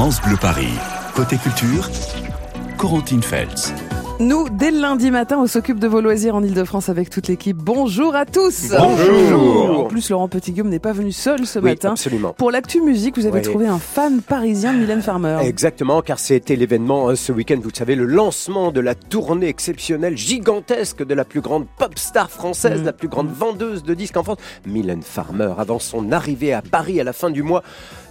France Bleu Paris. Côté culture, Corentine Feltz. Nous, dès le lundi matin, on s'occupe de vos loisirs en Ile-de-France avec toute l'équipe. Bonjour à tous Bonjour En plus, Laurent Petit-Guillaume n'est pas venu seul ce Oui, matin. absolument. Pour l'actu musique, vous avez Oui. trouvé un fan parisien de Mylène Farmer. Exactement, car c'était l'événement hein, ce week-end, vous le savez, le lancement de la tournée exceptionnelle, gigantesque de la plus grande pop star française, Mm. la plus grande vendeuse de disques en France, Mylène Farmer. Avant son arrivée à Paris à la fin du mois,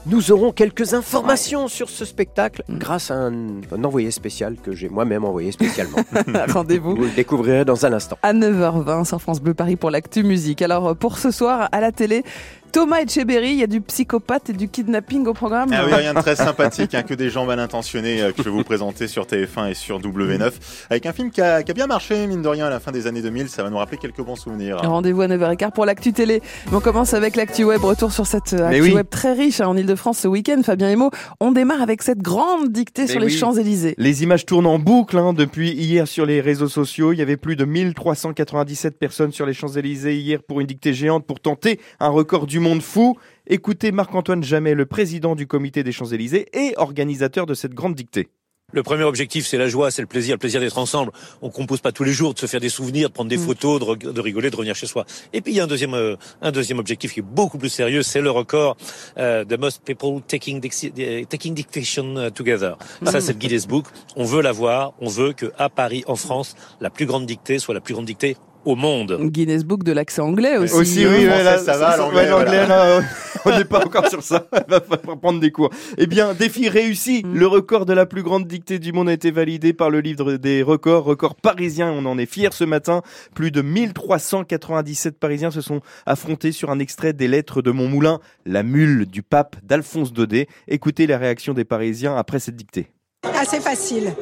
nous aurons quelques informations sur ce spectacle Mm. grâce à un, un envoyé spécial que j'ai moi-même envoyé spécialement. Rendez-vous vous le découvrirez dans un instant. à 9h20 sur France Bleu Paris pour l'actu musique. Alors, pour ce soir, à la télé, Thomas Etcheberry, il y a du psychopathe et du kidnapping au programme. Ah oui, rien de très sympathique, hein, que des gens mal intentionnés euh, que je vais vous présenter sur TF1 et sur W9. Avec un film qui a, qui a bien marché, mine de rien, à la fin des années 2000, ça va nous rappeler quelques bons souvenirs. Rendez-vous à 9h15 pour l'actu télé. Mais on commence avec l'actu web. Retour sur cette euh, actu oui. web très riche hein, en Ile-de-France ce week-end. Fabien Emo, on démarre avec cette grande dictée Mais sur les. Champs-Élysées. Les images tournent en boucle hein, depuis hier sur les réseaux sociaux. Il y avait plus de 1397 personnes sur les Champs-Élysées hier pour une dictée géante pour tenter un record du monde fou. Écoutez Marc-Antoine Jamais, le président du comité des Champs-Élysées et organisateur de cette grande dictée. Le premier objectif, c'est la joie, c'est le plaisir, le plaisir d'être ensemble. On compose pas tous les jours, de se faire des souvenirs, de prendre des Mm. photos, de, de rigoler, de revenir chez soi. Et puis il y a un deuxième, euh, un deuxième objectif qui est beaucoup plus sérieux, c'est le record euh, the most people taking euh, taking dictation euh, together. Ça, c'est le Guinness Book. On veut l'avoir. On veut que à Paris, en France, la plus grande dictée soit la plus grande dictée au monde. Guinness Book de l'accent anglais aussi. Aussi, oui, français, ouais, là, ça va, l'anglais, là, on n'est pas encore sur ça. Il va falloir prendre des cours. Eh bien, défi réussi. Mm. Le record de la plus grande dictée du monde a été validé par le livre des records, record parisien. On en est fiers ce matin. Plus de 1397 Parisiens se sont affrontés sur un extrait des lettres de mon moulin, La mule du pape d'Alphonse Daudet. Écoutez la réaction des Parisiens après cette dictée. Assez facile,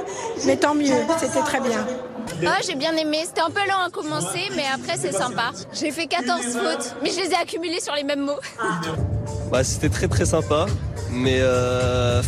mais tant mieux, c'était très bien. Ah, j'ai bien aimé. C'était un peu lent à commencer, mais après, c'est sympa. J'ai fait 14 fautes, mais je les ai accumulées sur les mêmes mots. Bah, c'était très très sympa, mais euh,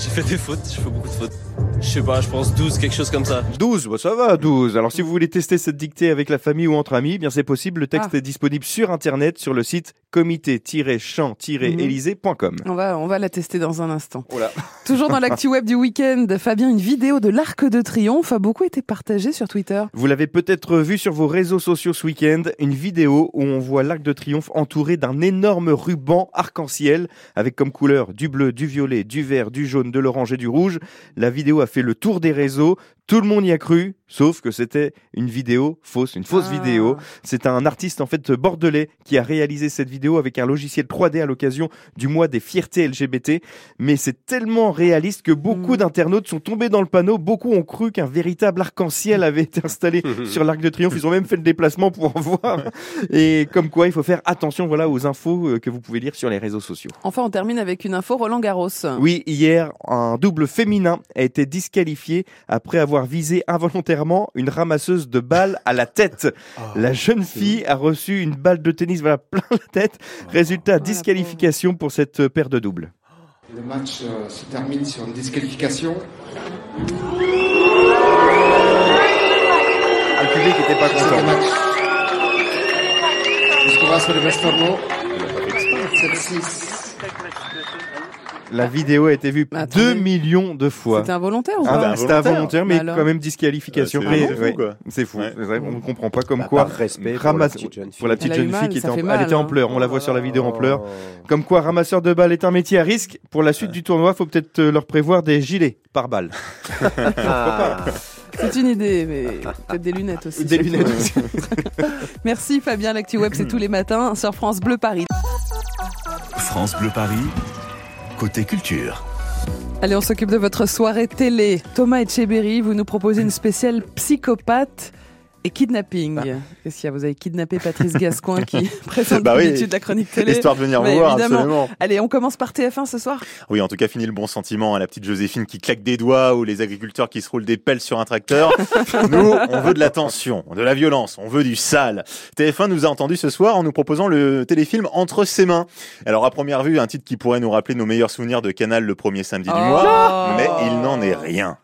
j'ai fait des fautes, j'ai fait beaucoup de fautes. Je sais pas, je pense 12, quelque chose comme ça. 12, bah ça va, 12. Alors si vous voulez tester cette dictée avec la famille ou entre amis, eh bien c'est possible. Le texte Ah. est disponible sur internet sur le site comité-chant-élysée.com. On va, on va la tester dans un instant. Oh là. Toujours dans l'actu web du week-end, Fabien, une vidéo de l'Arc de Triomphe a beaucoup été partagée sur Twitter. Vous l'avez peut-être vu sur vos réseaux sociaux ce week-end, une vidéo où on voit l'Arc de Triomphe entouré d'un énorme ruban arc-en-ciel avec comme couleur du bleu, du violet, du vert, du jaune, de l'orange et du rouge. La vidéo a fait le tour des réseaux. Tout le monde y a cru, sauf que c'était une vidéo fausse, une fausse Ah. vidéo. C'est un artiste en fait bordelais qui a réalisé cette vidéo avec un logiciel 3D à l'occasion du mois des fiertés LGBT. Mais c'est tellement réaliste que beaucoup Mm. d'internautes sont tombés dans le panneau. Beaucoup ont cru qu'un véritable arc-en-ciel avait été installé sur l'Arc de Triomphe. Ils ont même fait le déplacement pour en voir. Et comme quoi, il faut faire attention voilà aux infos euh, que vous pouvez lire sur les réseaux sociaux. Enfin, on termine avec une info Roland Garros. Oui, hier, un double féminin a été disqualifié après avoir visé involontairement une ramasseuse de balles à la tête. la jeune fille a reçu une balle de tennis voilà, plein la tête. Résultat, la disqualification pour cette paire de doubles. Le match euh, se termine sur une disqualification. Ah, le public n'était pas content. Jusqu'au va sur le Westerlo. 7-6. La vidéo a été vue Mais attendez. 2 millions de fois. C'était involontaire ou Ah pas bah, c'était involontaire, mais Mais alors quand même disqualification. Euh, c'est fou, ouais, quoi. c'est fou. Ouais. c'est vrai, on ne comprend pas comme Bah, quoi. par respect pour ramasse- la petite jeune fille. pour la petite jeune mal, fille qui était en, fait elle mal, était en hein. pleurs. On la voit sur la vidéo en pleurs. Oh. Comme quoi, ramasseur de balles est un métier à risque. Pour la suite du tournoi, faut peut-être euh, leur prévoir des gilets par balle. Ah. C'est une idée, mais peut-être des lunettes aussi. Des lunettes aussi. Merci Fabien, l'actu web c'est tous les matins sur France Bleu Paris. France Bleu Paris. Côté culture. Allez, on s'occupe de votre soirée télé. Thomas Etcheberry, vous nous proposez une spéciale psychopathe et kidnapping. Ah. Qu'est-ce qu'il y a? Vous avez kidnappé Patrice Gascoigne qui présente Bah oui. d'habitude la chronique télé. Histoire de venir vous voir, évidemment. absolument. Allez, on commence par TF1 ce soir. Oui, en tout cas, fini le bon sentiment à la petite Joséphine qui claque des doigts ou les agriculteurs qui se roulent des pelles sur un tracteur. nous, on veut de la tension, de la violence, on veut du sale. TF1 nous a entendu ce soir en nous proposant le téléfilm Entre ses mains. Alors, à première vue, un titre qui pourrait nous rappeler nos meilleurs souvenirs de Canal le premier samedi du Oh. mois, mais il n'en est rien.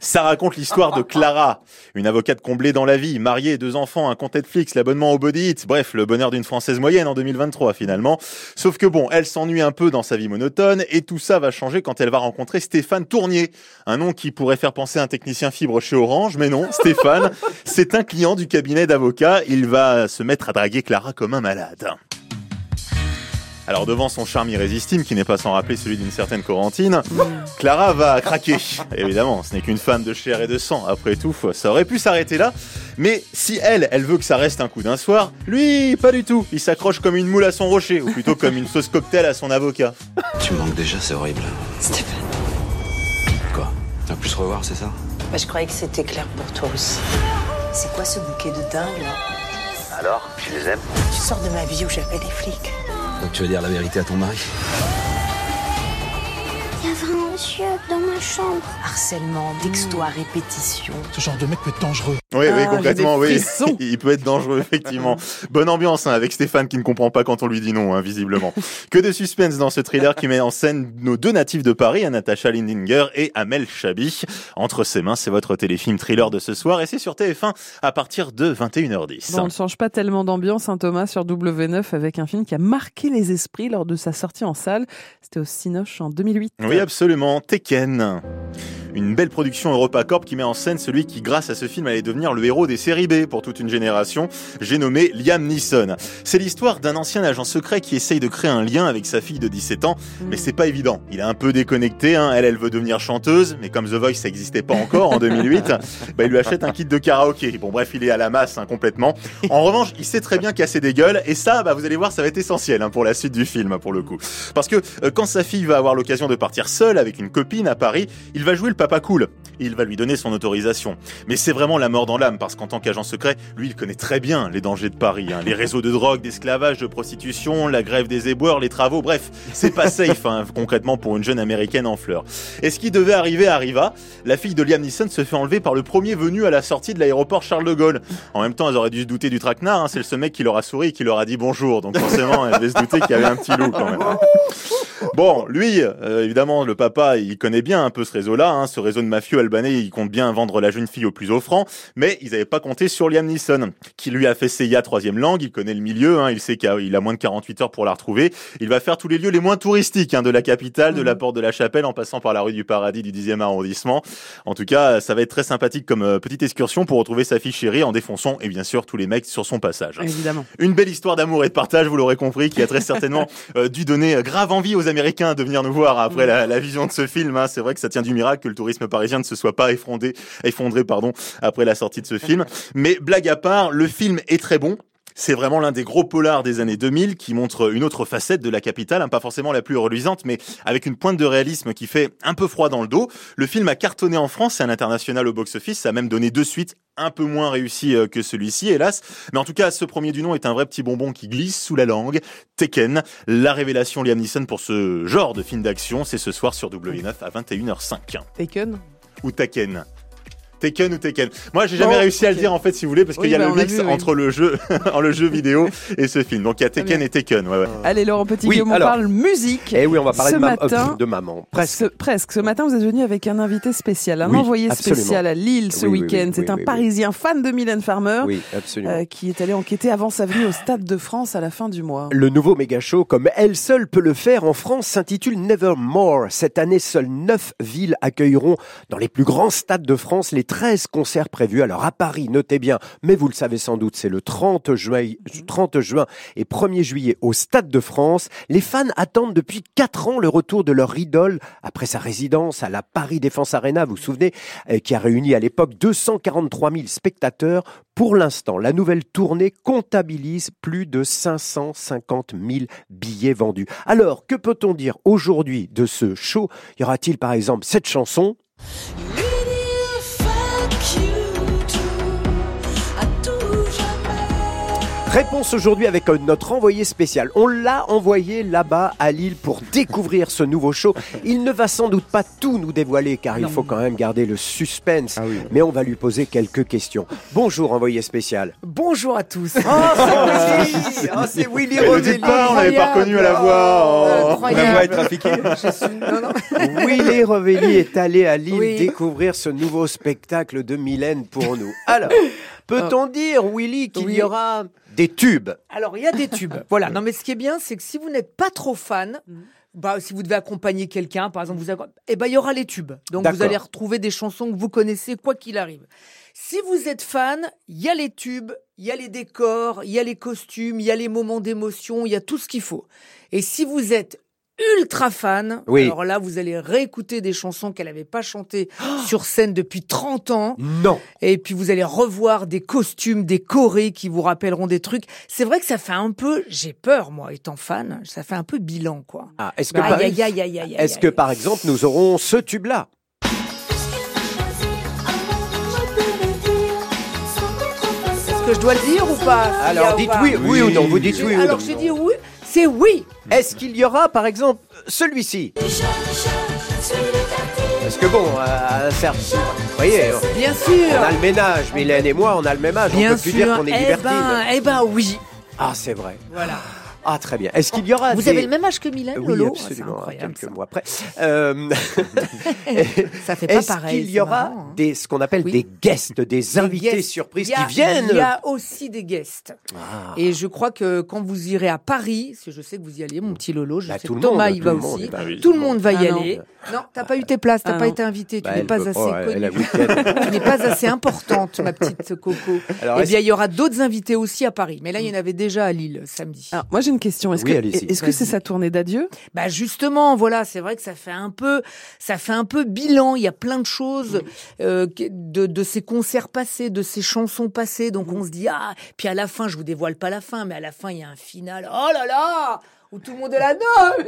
Ça raconte l'histoire de Clara, une avocate comblée dans la vie. Vie, mariée, deux enfants, un compte Netflix, l'abonnement au Body Hit, bref, le bonheur d'une Française moyenne en 2023 finalement. Sauf que bon, elle s'ennuie un peu dans sa vie monotone et tout ça va changer quand elle va rencontrer Stéphane Tournier, un nom qui pourrait faire penser à un technicien fibre chez Orange, mais non, Stéphane, c'est un client du cabinet d'avocats, il va se mettre à draguer Clara comme un malade. Alors devant son charme irrésistible, qui n'est pas sans rappeler celui d'une certaine Corentine, Clara va craquer. Évidemment, ce n'est qu'une femme de chair et de sang. Après tout, ça aurait pu s'arrêter là. Mais si elle, elle veut que ça reste un coup d'un soir, lui, pas du tout. Il s'accroche comme une moule à son rocher, ou plutôt comme une sauce cocktail à son avocat. Tu me manques déjà, c'est horrible. Stéphane. Quoi? Tu vas plus se revoir, c'est ça? Bah, je croyais que c'était clair pour toi aussi. C'est quoi ce bouquet de dingue là? Alors, tu les aimes? Tu sors de ma vie où j'avais des flics. Donc tu vas dire la vérité à ton mari. Un monsieur dans ma chambre. Harcèlement, texto à répétition. Ce genre de mec peut être dangereux. Oui, oui, Ah, des oui. Il peut être dangereux, effectivement. Bonne ambiance hein, avec Stéphane qui ne comprend pas quand on lui dit non, hein, visiblement. que de suspense dans ce thriller qui met en scène nos deux natifs de Paris, Natacha Lindinger et Amel Chabi. Entre ses mains, c'est votre téléfilm thriller de ce soir et c'est sur TF1 à partir de 21h10. Bon, on ne change pas tellement d'ambiance, hein, Thomas, sur W9 avec un film qui a marqué les esprits lors de sa sortie en salle. C'était au Cinoche en 2008. Oui, absolument. Tekken. Une belle production EuropaCorp qui met en scène celui qui, grâce à ce film, allait devenir le héros des séries B pour toute une génération. J'ai nommé Liam Neeson. C'est l'histoire d'un ancien agent secret qui essaye de créer un lien avec sa fille de 17 ans, mais c'est pas évident. Il est un peu déconnecté, hein. elle, elle veut devenir chanteuse, mais comme The Voice ça n'existait pas encore en 2008, bah, il lui achète un kit de karaoké. Bon bref, il est à la masse hein, complètement. En revanche, il sait très bien casser des gueules, et ça, bah, vous allez voir, ça va être essentiel hein, pour la suite du film, pour le coup. Parce que euh, quand sa fille va avoir l'occasion de partir seule avec une copine à Paris, il va jouer le papa cool. Il va lui donner son autorisation. Mais c'est vraiment la mort dans l'âme, parce qu'en tant qu'agent secret, lui, il connaît très bien les dangers de Paris. hein. Les réseaux de drogue, d'esclavage, de prostitution, la grève des éboueurs, les travaux, bref, c'est pas safe, hein, concrètement, pour une jeune américaine en fleurs. Et ce qui devait arriver arriva. La fille de Liam Neeson se fait enlever par le premier venu à la sortie de l'aéroport Charles de Gaulle. En même temps, elles auraient dû se douter du traquenard, hein, c'est le seul mec qui leur a souri et qui leur a dit bonjour. Donc forcément, elles devaient se douter qu'il y avait un petit loup quand même. Bon, lui, euh, évidemment, le papa, il connaît bien un peu ce réseau-là, hein, ce réseau de mafieux albanais, il compte bien vendre la jeune fille au plus offrant, mais ils n'avaient pas compté sur Liam Neeson, qui lui a fait CIA troisième langue, il connaît le milieu, hein, il sait qu'il a, moins de 48 heures pour la retrouver, il va faire tous les lieux les moins touristiques hein, de la capitale, de la porte de la Chapelle, en passant par la rue du Paradis du 10e arrondissement. En tout cas, ça va être très sympathique comme euh, petite excursion pour retrouver sa fille chérie en défonçant, et bien sûr, tous les mecs sur son passage. Évidemment. Une belle histoire d'amour et de partage, vous l'aurez compris, qui a très certainement euh, dû donner euh, grave envie aux Américains de venir nous voir après la, la vision de ce film. hein. C'est vrai que ça tient du miracle que le tourisme parisien ne se soit pas effondré, effondré pardon, après la sortie de ce film. Mais blague à part, le film est très bon. C'est vraiment l'un des gros polars des années 2000 qui montre une autre facette de la capitale, hein, pas forcément la plus reluisante, mais avec une pointe de réalisme qui fait un peu froid dans le dos. Le film a cartonné en France et à l'international au box-office, ça a même donné deux suites un peu moins réussies euh, que celui-ci, hélas. Mais en tout cas, ce premier du nom est un vrai petit bonbon qui glisse sous la langue. Tekken, la révélation Liam Neeson pour ce genre de film d'action, c'est ce soir sur W9 à 21h05. Taken? Ou Taken Tekken ou Tekken. Moi, j'ai jamais Bon, réussi à le dire en fait, si vous voulez, parce Oui, qu'il y a bah, le a mix vu, oui. entre le jeu, le jeu vidéo et ce film. Donc il y a Tekken et Tekken. Ouais, ouais. Allez, Laurent Petit, Oui, on alors. parle musique. Et oui, on va parler Ce de, euh, matin, de maman. Presque. Ce, presque. Ce matin, vous êtes venu avec un invité spécial, un Oui, envoyé absolument. spécial à Lille ce week-end. oui, C'est oui, un oui, oui. Parisien fan de Mylène Farmer Oui, absolument. euh, qui est allé enquêter avant sa venue au Stade de France à la fin du mois. Le nouveau méga show, comme elle seule peut le faire en France, s'intitule Nevermore. Cette année, seules 9 villes accueilleront dans les plus grands stades de France les 13 concerts prévus. Alors à Paris, notez bien, mais vous le savez sans doute, c'est le 30 juin, 30 juin et 1er juillet au Stade de France. Les fans attendent depuis 4 ans le retour de leur idole après sa résidence à la Paris Défense Arena, vous vous souvenez, euh, qui a réuni à l'époque 243 000 spectateurs. Pour l'instant, la nouvelle tournée comptabilise plus de 550 000 billets vendus. Alors, que peut-on dire aujourd'hui de ce show? Y aura-t-il par exemple cette chanson? Réponse aujourd'hui avec euh, notre envoyé spécial. On l'a envoyé là-bas à Lille pour découvrir ce nouveau show. Il ne va sans doute pas tout nous dévoiler car il faut quand même garder le suspense. Mais on va lui poser quelques questions. Bonjour envoyé spécial. Bonjour à tous. Oh, c'est Willy Oh, c'est Willy Et ne dites pas, on l'avait pas reconnu à la voix. Oh. Incroyable. On va être trafiqué. Je suis- non, non. Willy Revelli est allé à Lille Oui. découvrir ce nouveau spectacle de Mylène pour nous. Alors, Peut-on dire, Willy, qu'il Oui. y aura des tubes Alors, il y a des tubes. voilà. Non, mais ce qui est bien, c'est que si vous n'êtes pas trop fan, bah, si vous devez accompagner quelqu'un, par exemple, vous eh ben, il y aura les tubes. Donc, vous allez retrouver des chansons que vous connaissez, quoi qu'il arrive. Si vous êtes fan, il y a les tubes, il y a les décors, il y a les costumes, il y a les moments d'émotion, il y a tout ce qu'il faut. Et si vous êtes ultra fan, Oui. alors là, vous allez réécouter des chansons qu'elle n'avait pas chantées sur scène depuis 30 ans. Non. Et puis vous allez revoir des costumes, des chorés qui vous rappelleront des trucs. C'est vrai que ça fait un peu, j'ai peur moi, étant fan, ça fait un peu bilan quoi. Ah, est-ce que, Aïe, par... aïe, aïe, aïe, aïe, est-ce aïe, que par exemple nous aurons ce tube-là? Est-ce que je dois le dire ou pas Alors dites pas oui, oui ou non, vous dites oui ou Alors non. j'ai dit oui, c'est oui. Est-ce qu'il y aura par exemple celui-ci Parce que bon, euh, certes, vous voyez, Bien sûr. on a le ménage, Mylène et moi, on a le même âge, Bien on peut plus sûr. dire qu'on est eh libertine. ben, eh ben oui. Ah, c'est vrai. Voilà. Ah, très bien. Est-ce qu'il y aura Vous des... avez le même âge que Mylène, Oui, Lolo absolument, incroyable, quelques mois après. Euh, Ça fait pas Est-ce pareil. qu'il y aura marrant, hein. des, ce qu'on appelle des guests, des invités guests. surprises a- qui viennent Il y a aussi des guests. Ah. Et je crois que quand vous irez à Paris, parce que je sais que vous y allez, mon petit Lolo, je Bah, sais tout que le Thomas monde, y tout va aussi. bah oui. Tout le monde va y Ah non. aller. Non, t'as pas eu tes places, t'as Ah pas non. été invité, tu Bah, n'es pas peut assez connue. Tu n'es pas assez importante, ma petite Coco. Alors, Eh est-ce- bien, il y aura d'autres invités aussi à Paris. Mais là, il y en avait déjà à Lille samedi. Alors, moi, j'ai une question. Est-ce Oui, que, est-ce que c'est sa tournée d'adieu? Bah justement, voilà, c'est vrai que ça fait un peu, ça fait un peu bilan. Il y a plein de choses euh, de, de ces concerts passés, de ces chansons passées. Donc on se dit ah, puis à la fin, je vous dévoile pas la fin, mais à la fin il y a un final. Oh là là, où tout le monde est là, non,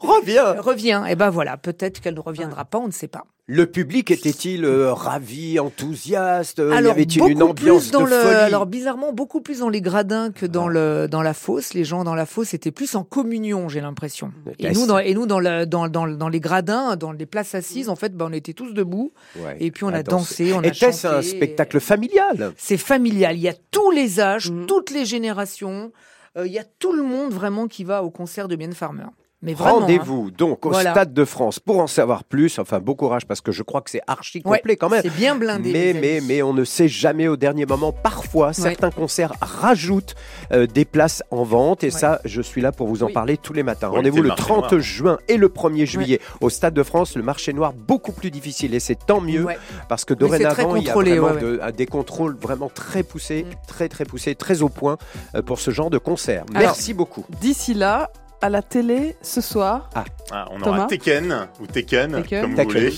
Reviens revient. Et ben voilà, peut-être qu'elle ne reviendra pas, on ne sait pas. Le public était-il euh, ravi, enthousiaste? Y alors avait-il une ambiance dans de le, folie? alors bizarrement beaucoup plus dans les gradins que dans le dans la fosse. Les gens dans la fosse étaient plus en communion, j'ai l'impression. Et nous dans et nous dans le dans dans dans les gradins, dans les places assises, en fait, ben, on était tous debout. Ouais, Et puis on à a danser. dansé, on a Était-ce un spectacle familial? C'est familial. Il y a tous les âges, Mhm. toutes les générations. Euh, il y a tout le monde vraiment qui va au concert de Bien Farmer. Mais vraiment. hein. Rendez-vous donc au Voilà. Stade de France pour en savoir plus. Enfin, bon courage parce que je crois que c'est archi Ouais, complet quand même. C'est bien blindé. Mais, les mais, mais on ne sait jamais au dernier moment. Parfois, certains concerts rajoutent euh, des places en vente. Et ça, je suis là pour vous en Oui. parler tous les matins. Rendez-vous le le 30 marché noir. juin et le 1er juillet au Stade de France. Le marché noir, beaucoup plus difficile. Et c'est tant mieux Ouais. parce que dorénavant, il y a vraiment ouais, de- des contrôles vraiment très poussés, très, très poussés, très au point euh, pour ce genre de concert. Alors, Merci beaucoup. D'ici là, à la télé, ce soir, Ah, on Thomas aura Tekken ou Tekken, Tekken. comme vous voulez.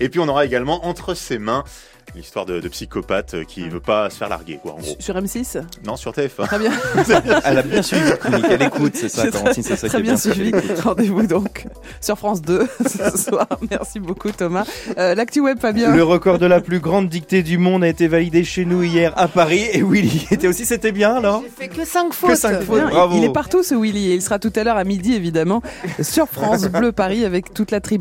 Et puis on aura également entre ses mains l'histoire de, de psychopathe euh, qui veut pas se faire larguer, quoi, en gros. sur M6 Non, sur TF1. Très bien. Elle a bien suivi la chronique, elle écoute, c'est ça, C'est Corentine, c'est ça qui Très est bien bien. suivi. Rendez-vous donc sur France 2 ce soir. Merci beaucoup Thomas. Euh, L'actu web Fabien. Le record de la plus grande dictée du monde a été validé chez nous hier à Paris et Willy était aussi, c'était bien alors? J'ai fait que 5 fautes. Que cinq fautes, Bien, bravo. Il est partout ce Willy et il sera tout à l'heure à midi évidemment sur France Bleu Paris avec toute la tribu.